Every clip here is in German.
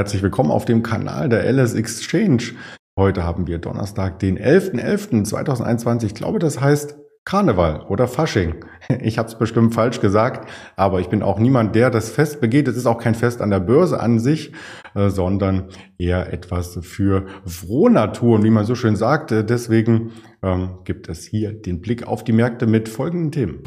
Herzlich willkommen auf dem Kanal der LS Exchange. Heute haben wir Donnerstag, den 11.11.2021. Ich glaube, das heißt Karneval oder Fasching. Ich habe es bestimmt falsch gesagt, aber ich bin auch niemand, der das Fest begeht. Es ist auch kein Fest an der Börse an sich, äh, sondern eher etwas für Frohnaturen, wie man so schön sagt. Äh, deswegen ähm, gibt es hier den Blick auf die Märkte mit folgenden Themen.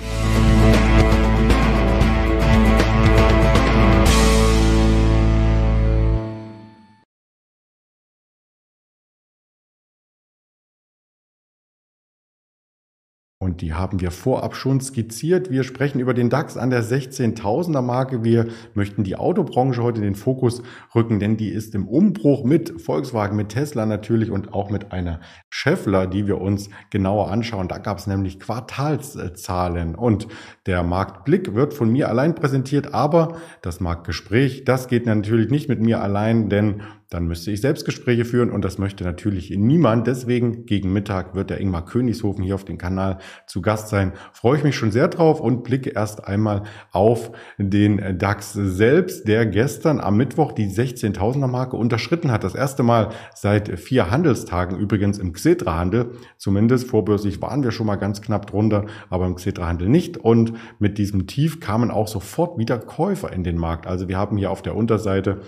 Und die haben wir vorab schon skizziert. Wir sprechen über den DAX an der 16.000er Marke. Wir möchten die Autobranche heute in den Fokus rücken, denn die ist im Umbruch mit Volkswagen, mit Tesla natürlich und auch mit einer Scheffler, die wir uns genauer anschauen. Da gab es nämlich Quartalszahlen und der Marktblick wird von mir allein präsentiert, aber das Marktgespräch, das geht natürlich nicht mit mir allein, denn dann müsste ich Selbstgespräche führen und das möchte natürlich niemand. Deswegen gegen Mittag wird der Ingmar Königshofen hier auf dem Kanal zu Gast sein. Freue ich mich schon sehr drauf und blicke erst einmal auf den DAX selbst, der gestern am Mittwoch die 16.000er Marke unterschritten hat. Das erste Mal seit vier Handelstagen übrigens im Xetra-Handel. Zumindest vorbörslich waren wir schon mal ganz knapp drunter, aber im Xetra-Handel nicht. Und mit diesem Tief kamen auch sofort wieder Käufer in den Markt. Also wir haben hier auf der Unterseite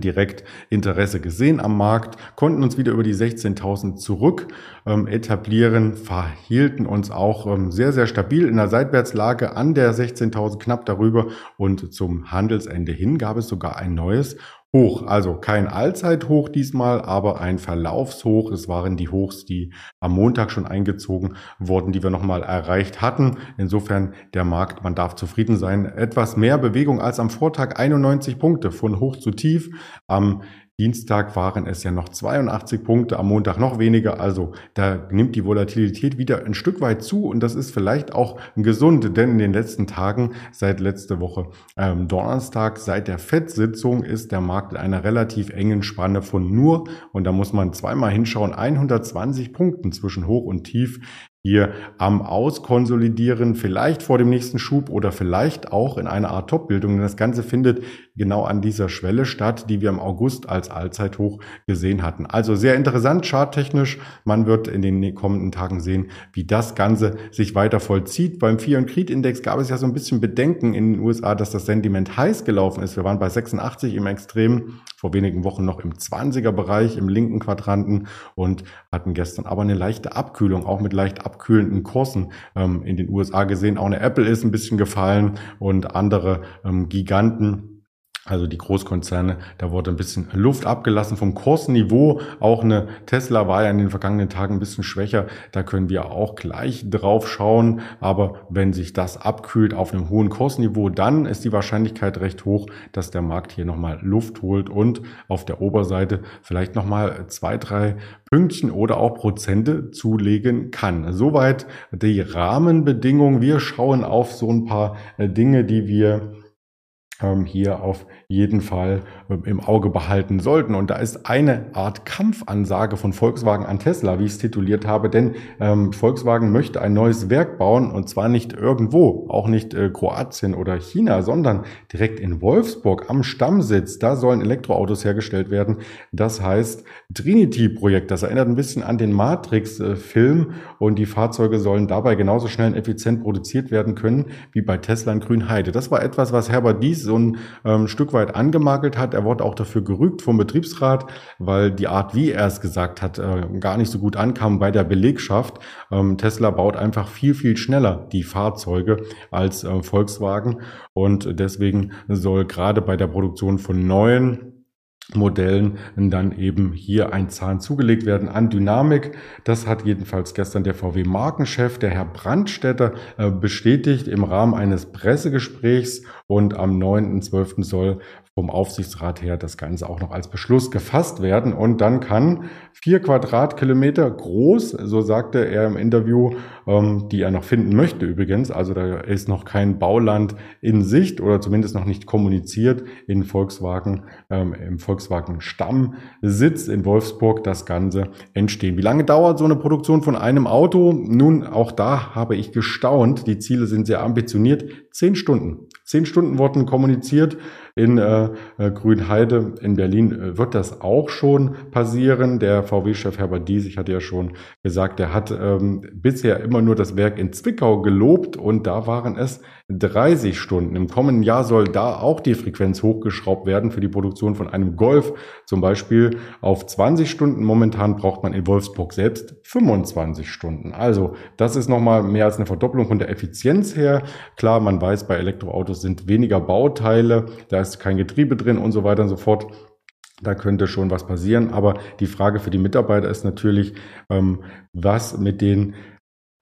direkt Interesse gesehen am Markt, konnten uns wieder über die 16.000 zurück ähm, etablieren, verhielten uns auch ähm, sehr, sehr stabil in der Seitwärtslage an der 16.000 knapp darüber. Und zum Handelsende hin gab es sogar ein neues Hoch. Also kein Allzeithoch diesmal, aber ein Verlaufshoch. Es waren die Hochs, die am Montag schon eingezogen wurden, die wir nochmal erreicht hatten. Insofern der Markt, man darf zufrieden sein. Etwas mehr Bewegung als am Vortag, 91 Punkte von hoch zu tief. Am Dienstag waren es ja noch 82 Punkte, am Montag noch weniger. Also da nimmt die Volatilität wieder ein Stück weit zu und das ist vielleicht auch gesund, denn in den letzten Tagen, seit letzte Woche ähm, Donnerstag, seit der FED-Sitzung ist der Markt in einer relativ engen Spanne von nur, und da muss man zweimal hinschauen, 120 Punkten zwischen Hoch und Tief hier am Auskonsolidieren, vielleicht vor dem nächsten Schub oder vielleicht auch in einer Art Top-Bildung. Das Ganze findet genau an dieser Schwelle statt, die wir im August als Allzeithoch gesehen hatten. Also sehr interessant, charttechnisch. Man wird in den kommenden Tagen sehen, wie das Ganze sich weiter vollzieht. Beim Fear and Creed Index gab es ja so ein bisschen Bedenken in den USA, dass das Sentiment heiß gelaufen ist. Wir waren bei 86 im Extrem, vor wenigen Wochen noch im 20er Bereich, im linken Quadranten und hatten gestern aber eine leichte Abkühlung, auch mit leicht abkühlenden Kursen ähm, in den USA gesehen. Auch eine Apple ist ein bisschen gefallen und andere ähm, Giganten also die Großkonzerne, da wurde ein bisschen Luft abgelassen vom Kursniveau. Auch eine Tesla war ja in den vergangenen Tagen ein bisschen schwächer. Da können wir auch gleich drauf schauen. Aber wenn sich das abkühlt auf einem hohen Kursniveau, dann ist die Wahrscheinlichkeit recht hoch, dass der Markt hier nochmal Luft holt und auf der Oberseite vielleicht nochmal zwei, drei Pünktchen oder auch Prozente zulegen kann. Soweit die Rahmenbedingungen. Wir schauen auf so ein paar äh, Dinge, die wir hier auf jeden Fall ähm, im Auge behalten sollten. Und da ist eine Art Kampfansage von Volkswagen an Tesla, wie ich es tituliert habe, denn ähm, Volkswagen möchte ein neues Werk bauen und zwar nicht irgendwo, auch nicht äh, Kroatien oder China, sondern direkt in Wolfsburg am Stammsitz. Da sollen Elektroautos hergestellt werden. Das heißt Trinity-Projekt. Das erinnert ein bisschen an den Matrix-Film und die Fahrzeuge sollen dabei genauso schnell und effizient produziert werden können wie bei Tesla in Grünheide. Das war etwas, was Herbert Dies so ein ähm, Stück weit angemakelt hat. Er wurde auch dafür gerügt vom Betriebsrat, weil die Art, wie er es gesagt hat, äh, gar nicht so gut ankam bei der Belegschaft. Ähm, Tesla baut einfach viel, viel schneller die Fahrzeuge als äh, Volkswagen und deswegen soll gerade bei der Produktion von neuen Modellen dann eben hier ein Zahn zugelegt werden an Dynamik. Das hat jedenfalls gestern der VW-Markenchef, der Herr Brandstätter, äh, bestätigt im Rahmen eines Pressegesprächs und am 9.12. soll vom Aufsichtsrat her das Ganze auch noch als Beschluss gefasst werden. Und dann kann vier Quadratkilometer groß, so sagte er im Interview, ähm, die er noch finden möchte übrigens, also da ist noch kein Bauland in Sicht oder zumindest noch nicht kommuniziert in Volkswagen, ähm, im Volkswagen Stammsitz in Wolfsburg das Ganze entstehen. Wie lange dauert so eine Produktion von einem Auto? Nun, auch da habe ich gestaunt. Die Ziele sind sehr ambitioniert. Zehn Stunden. Zehn Stunden wurden kommuniziert. In äh, äh, Grünheide in Berlin äh, wird das auch schon passieren. Der VW-Chef Herbert Dies, ich hatte ja schon gesagt, der hat ähm, bisher immer nur das Werk in Zwickau gelobt und da waren es 30 Stunden. Im kommenden Jahr soll da auch die Frequenz hochgeschraubt werden für die Produktion von einem Golf, zum Beispiel auf 20 Stunden. Momentan braucht man in Wolfsburg selbst 25 Stunden. Also das ist nochmal mehr als eine Verdopplung von der Effizienz her. Klar, man weiß, bei Elektroautos sind weniger Bauteile, da ist kein Getriebe drin und so weiter und so fort. Da könnte schon was passieren. Aber die Frage für die Mitarbeiter ist natürlich, ähm, was mit den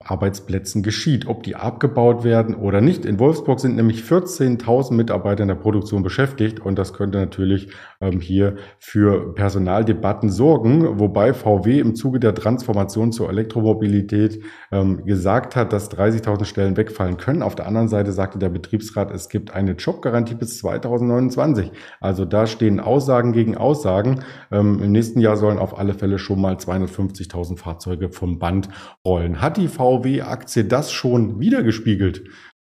Arbeitsplätzen geschieht, ob die abgebaut werden oder nicht. In Wolfsburg sind nämlich 14.000 Mitarbeiter in der Produktion beschäftigt und das könnte natürlich ähm, hier für Personaldebatten sorgen, wobei VW im Zuge der Transformation zur Elektromobilität ähm, gesagt hat, dass 30.000 Stellen wegfallen können. Auf der anderen Seite sagte der Betriebsrat, es gibt eine Jobgarantie bis 2029. Also da stehen Aussagen gegen Aussagen. Ähm, Im nächsten Jahr sollen auf alle Fälle schon mal 250.000 Fahrzeuge vom Band rollen. Hat die VW VW-Aktie das schon wiedergespiegelt?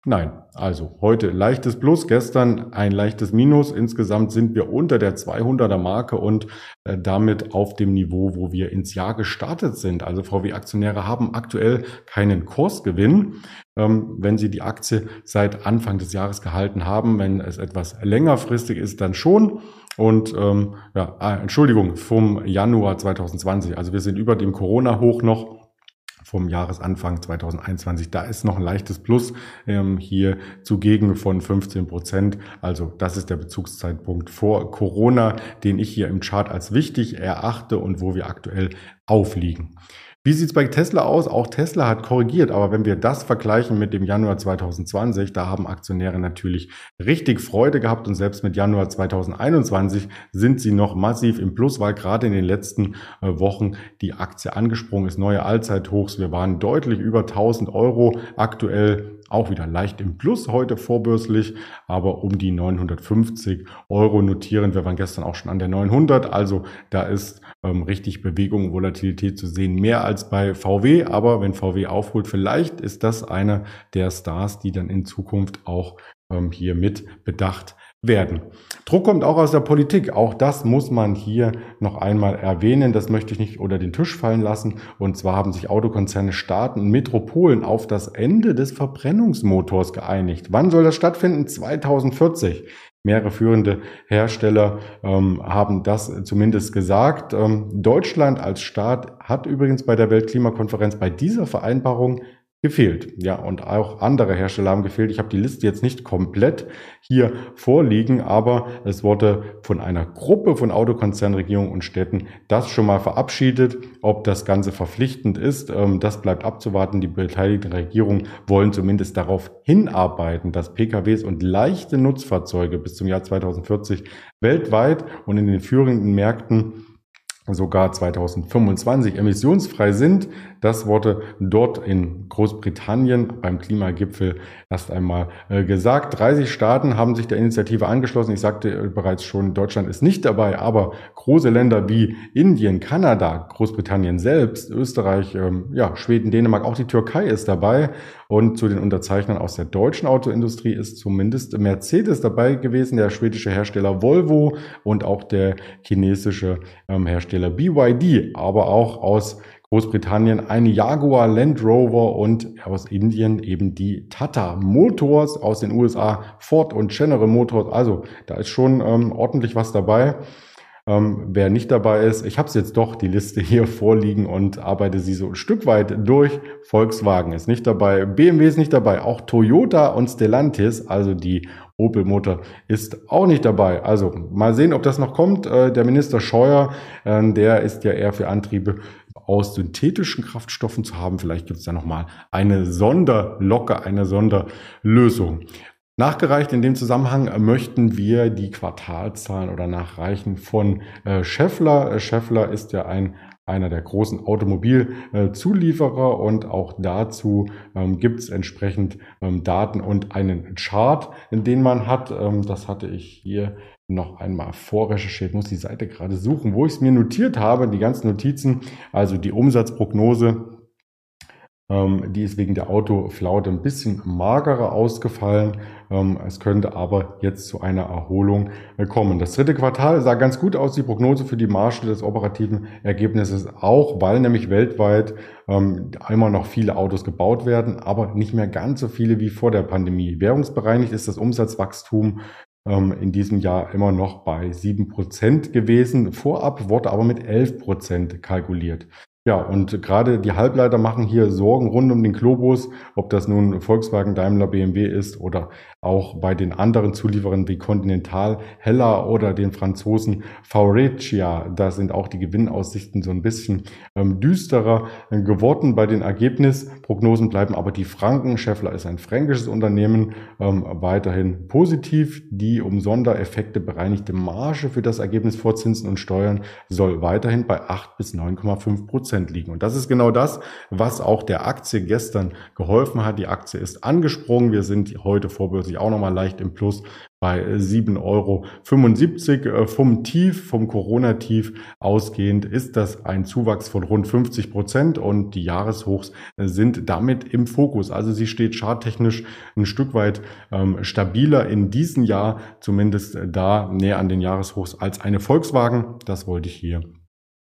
Nein, also heute leichtes Plus, gestern ein leichtes Minus. Insgesamt sind wir unter der 200er Marke und äh, damit auf dem Niveau, wo wir ins Jahr gestartet sind. Also VW-Aktionäre haben aktuell keinen Kursgewinn, ähm, wenn sie die Aktie seit Anfang des Jahres gehalten haben. Wenn es etwas längerfristig ist, dann schon. Und ähm, ja, äh, Entschuldigung, vom Januar 2020. Also wir sind über dem Corona-Hoch noch vom Jahresanfang 2021. Da ist noch ein leichtes Plus ähm, hier zugegen von 15 Prozent. Also das ist der Bezugszeitpunkt vor Corona, den ich hier im Chart als wichtig erachte und wo wir aktuell aufliegen. Wie sieht's bei Tesla aus? Auch Tesla hat korrigiert, aber wenn wir das vergleichen mit dem Januar 2020, da haben Aktionäre natürlich richtig Freude gehabt und selbst mit Januar 2021 sind sie noch massiv im Plus, weil gerade in den letzten äh, Wochen die Aktie angesprungen ist, neue Allzeithochs. Wir waren deutlich über 1000 Euro aktuell auch wieder leicht im Plus heute vorbörslich, aber um die 950 Euro notieren. Wir waren gestern auch schon an der 900, also da ist ähm, richtig Bewegung und Volatilität zu sehen, mehr als bei VW. Aber wenn VW aufholt, vielleicht ist das einer der Stars, die dann in Zukunft auch hier mit bedacht werden. Druck kommt auch aus der Politik. Auch das muss man hier noch einmal erwähnen. Das möchte ich nicht unter den Tisch fallen lassen. Und zwar haben sich Autokonzerne, Staaten und Metropolen auf das Ende des Verbrennungsmotors geeinigt. Wann soll das stattfinden? 2040. Mehrere führende Hersteller ähm, haben das zumindest gesagt. Ähm, Deutschland als Staat hat übrigens bei der Weltklimakonferenz bei dieser Vereinbarung gefehlt. Ja, und auch andere Hersteller haben gefehlt. Ich habe die Liste jetzt nicht komplett hier vorliegen, aber es wurde von einer Gruppe von Autokonzernregierungen und Städten das schon mal verabschiedet. Ob das Ganze verpflichtend ist, ähm, das bleibt abzuwarten. Die beteiligten Regierungen wollen zumindest darauf hinarbeiten, dass PKWs und leichte Nutzfahrzeuge bis zum Jahr 2040 weltweit und in den führenden Märkten sogar 2025 emissionsfrei sind. Das wurde dort in Großbritannien beim Klimagipfel erst einmal äh, gesagt. 30 Staaten haben sich der Initiative angeschlossen. Ich sagte äh, bereits schon, Deutschland ist nicht dabei, aber große Länder wie Indien, Kanada, Großbritannien selbst, Österreich, ähm, ja, Schweden, Dänemark, auch die Türkei ist dabei. Und zu den Unterzeichnern aus der deutschen Autoindustrie ist zumindest Mercedes dabei gewesen, der schwedische Hersteller Volvo und auch der chinesische ähm, Hersteller BYD, aber auch aus Großbritannien eine Jaguar Land Rover und aus Indien eben die Tata Motors, aus den USA Ford und General Motors. Also da ist schon ähm, ordentlich was dabei. Ähm, wer nicht dabei ist, ich habe es jetzt doch die Liste hier vorliegen und arbeite sie so ein Stück weit durch. Volkswagen ist nicht dabei, BMW ist nicht dabei, auch Toyota und Stellantis, also die Opel Motor ist auch nicht dabei. Also mal sehen, ob das noch kommt. Äh, der Minister Scheuer, äh, der ist ja eher für Antriebe aus synthetischen Kraftstoffen zu haben. Vielleicht gibt es da nochmal eine Sonderlocke, eine Sonderlösung. Nachgereicht in dem Zusammenhang möchten wir die Quartalzahlen oder nachreichen von äh, Scheffler. Äh, Scheffler ist ja ein einer der großen Automobilzulieferer und auch dazu ähm, gibt es entsprechend ähm, Daten und einen Chart, in den man hat. Ähm, das hatte ich hier noch einmal vorrecherchiert, muss die Seite gerade suchen, wo ich es mir notiert habe, die ganzen Notizen, also die Umsatzprognose die ist wegen der Autoflaute ein bisschen magerer ausgefallen. Ähm, es könnte aber jetzt zu einer Erholung äh, kommen. Das dritte Quartal sah ganz gut aus, die Prognose für die Marge des operativen Ergebnisses auch, weil nämlich weltweit ähm, immer noch viele Autos gebaut werden, aber nicht mehr ganz so viele wie vor der Pandemie. Währungsbereinigt ist das Umsatzwachstum in diesem Jahr immer noch bei sieben Prozent gewesen. Vorab wurde aber mit elf Prozent kalkuliert. Ja, und gerade die Halbleiter machen hier Sorgen rund um den Globus, ob das nun Volkswagen, Daimler, BMW ist oder auch bei den anderen Zulieferern wie Continental, Hella oder den Franzosen Faurecia. Da sind auch die Gewinnaussichten so ein bisschen ähm, düsterer geworden. Bei den Ergebnisprognosen bleiben aber die Franken. Scheffler ist ein fränkisches Unternehmen, ähm, weiterhin positiv. Die um Sondereffekte bereinigte Marge für das Ergebnis vor Zinsen und Steuern soll weiterhin bei 8 bis 9,5 Prozent Prozent liegen. Und das ist genau das, was auch der Aktie gestern geholfen hat. Die Aktie ist angesprungen. Wir sind heute vorbörslich auch nochmal leicht im Plus bei 7,75 Euro. Äh, vom Tief, vom Corona-Tief ausgehend ist das ein Zuwachs von rund 50 Prozent und die Jahreshochs äh, sind damit im Fokus. Also sie steht charttechnisch ein Stück weit ähm, stabiler in diesem Jahr, zumindest äh, da näher an den Jahreshochs als eine Volkswagen. Das wollte ich hier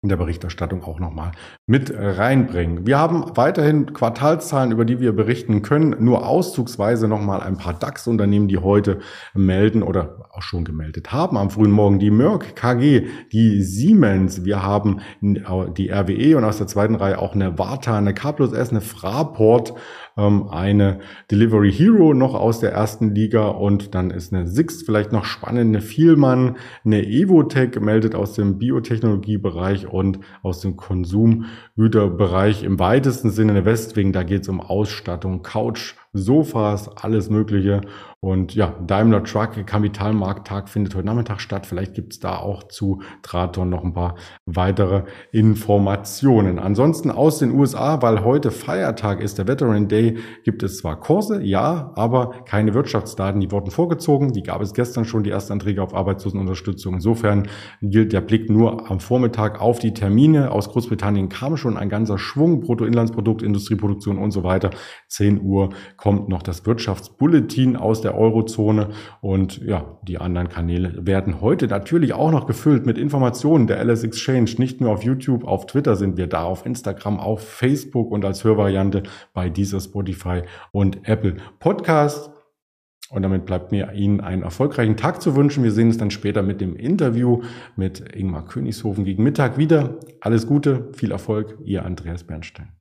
in der Berichterstattung auch nochmal mit reinbringen. Wir haben weiterhin Quartalszahlen, über die wir berichten können. Nur auszugsweise nochmal ein paar DAX-Unternehmen, die heute melden oder auch schon gemeldet haben. Am frühen Morgen die Merck KG, die Siemens. Wir haben die RWE und aus der zweiten Reihe auch eine Warta, eine K plus S, eine Fraport ähm, eine Delivery Hero noch aus der ersten Liga und dann ist eine Six vielleicht noch spannend, eine Vielmann, eine Evotech meldet aus dem Biotechnologiebereich und aus dem Konsumgüterbereich im weitesten Sinne eine Westwing, da geht es um Ausstattung, Couch, Sofas, alles Mögliche. Und ja, Daimler Truck Kapitalmarkttag findet heute Nachmittag statt. Vielleicht gibt es da auch zu Traton noch ein paar weitere Informationen. Ansonsten aus den USA, weil heute Feiertag ist, der Veteran Day, gibt es zwar Kurse, ja, aber keine Wirtschaftsdaten, die wurden vorgezogen. Die gab es gestern schon, die ersten Anträge auf Arbeitslosenunterstützung. Insofern gilt der Blick nur am Vormittag auf die Termine. Aus Großbritannien kam schon ein ganzer Schwung, Bruttoinlandsprodukt, Industrieproduktion und so weiter. 10 Uhr kommt noch das Wirtschaftsbulletin aus der Eurozone und ja, die anderen Kanäle werden heute natürlich auch noch gefüllt mit Informationen der LS Exchange. Nicht nur auf YouTube, auf Twitter sind wir da, auf Instagram, auf Facebook und als Hörvariante bei dieser Spotify und Apple Podcast. Und damit bleibt mir Ihnen einen erfolgreichen Tag zu wünschen. Wir sehen uns dann später mit dem Interview mit Ingmar Königshofen gegen Mittag wieder. Alles Gute, viel Erfolg, Ihr Andreas Bernstein.